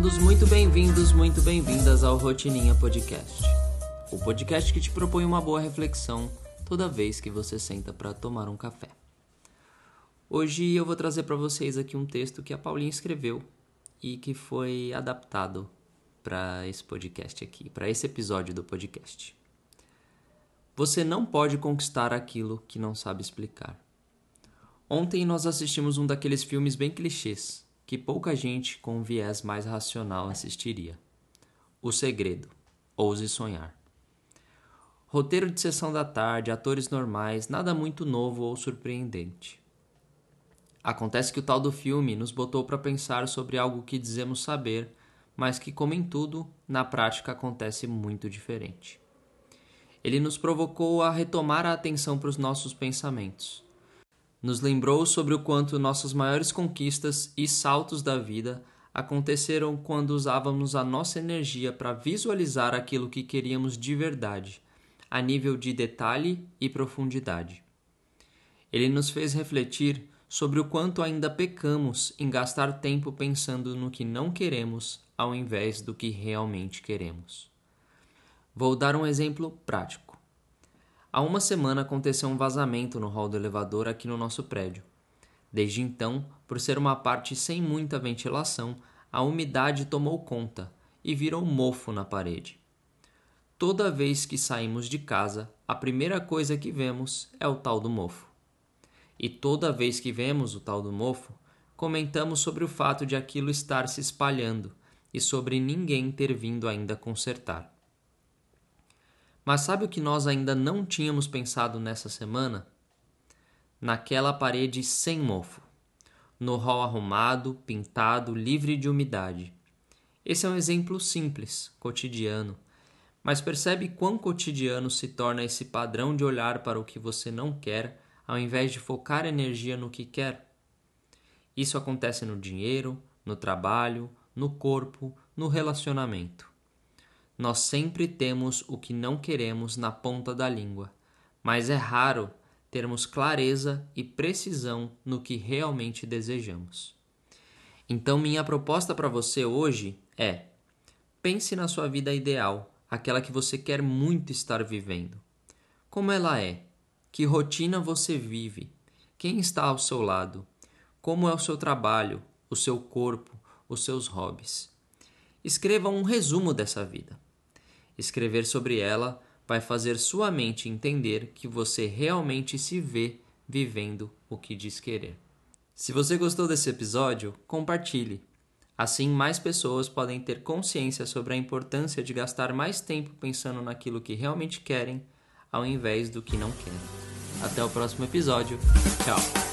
todos muito bem-vindos, muito bem-vindas ao Rotininha Podcast. O podcast que te propõe uma boa reflexão toda vez que você senta para tomar um café. Hoje eu vou trazer para vocês aqui um texto que a Paulinha escreveu e que foi adaptado para esse podcast aqui, para esse episódio do podcast. Você não pode conquistar aquilo que não sabe explicar. Ontem nós assistimos um daqueles filmes bem clichês que pouca gente com um viés mais racional assistiria. O Segredo. Ouse sonhar. Roteiro de sessão da tarde, atores normais, nada muito novo ou surpreendente. Acontece que o tal do filme nos botou para pensar sobre algo que dizemos saber, mas que, como em tudo, na prática acontece muito diferente. Ele nos provocou a retomar a atenção para os nossos pensamentos nos lembrou sobre o quanto nossas maiores conquistas e saltos da vida aconteceram quando usávamos a nossa energia para visualizar aquilo que queríamos de verdade, a nível de detalhe e profundidade. Ele nos fez refletir sobre o quanto ainda pecamos em gastar tempo pensando no que não queremos ao invés do que realmente queremos. Vou dar um exemplo prático. Há uma semana aconteceu um vazamento no hall do elevador aqui no nosso prédio. Desde então, por ser uma parte sem muita ventilação, a umidade tomou conta e virou mofo na parede. Toda vez que saímos de casa, a primeira coisa que vemos é o tal do mofo. E toda vez que vemos o tal do mofo, comentamos sobre o fato de aquilo estar se espalhando e sobre ninguém ter vindo ainda consertar. Mas sabe o que nós ainda não tínhamos pensado nessa semana? Naquela parede sem mofo, no hall arrumado, pintado, livre de umidade. Esse é um exemplo simples, cotidiano, mas percebe quão cotidiano se torna esse padrão de olhar para o que você não quer ao invés de focar energia no que quer? Isso acontece no dinheiro, no trabalho, no corpo, no relacionamento. Nós sempre temos o que não queremos na ponta da língua, mas é raro termos clareza e precisão no que realmente desejamos. Então, minha proposta para você hoje é: pense na sua vida ideal, aquela que você quer muito estar vivendo. Como ela é? Que rotina você vive? Quem está ao seu lado? Como é o seu trabalho, o seu corpo, os seus hobbies? Escreva um resumo dessa vida. Escrever sobre ela vai fazer sua mente entender que você realmente se vê vivendo o que diz querer. Se você gostou desse episódio, compartilhe. Assim, mais pessoas podem ter consciência sobre a importância de gastar mais tempo pensando naquilo que realmente querem, ao invés do que não querem. Até o próximo episódio. Tchau!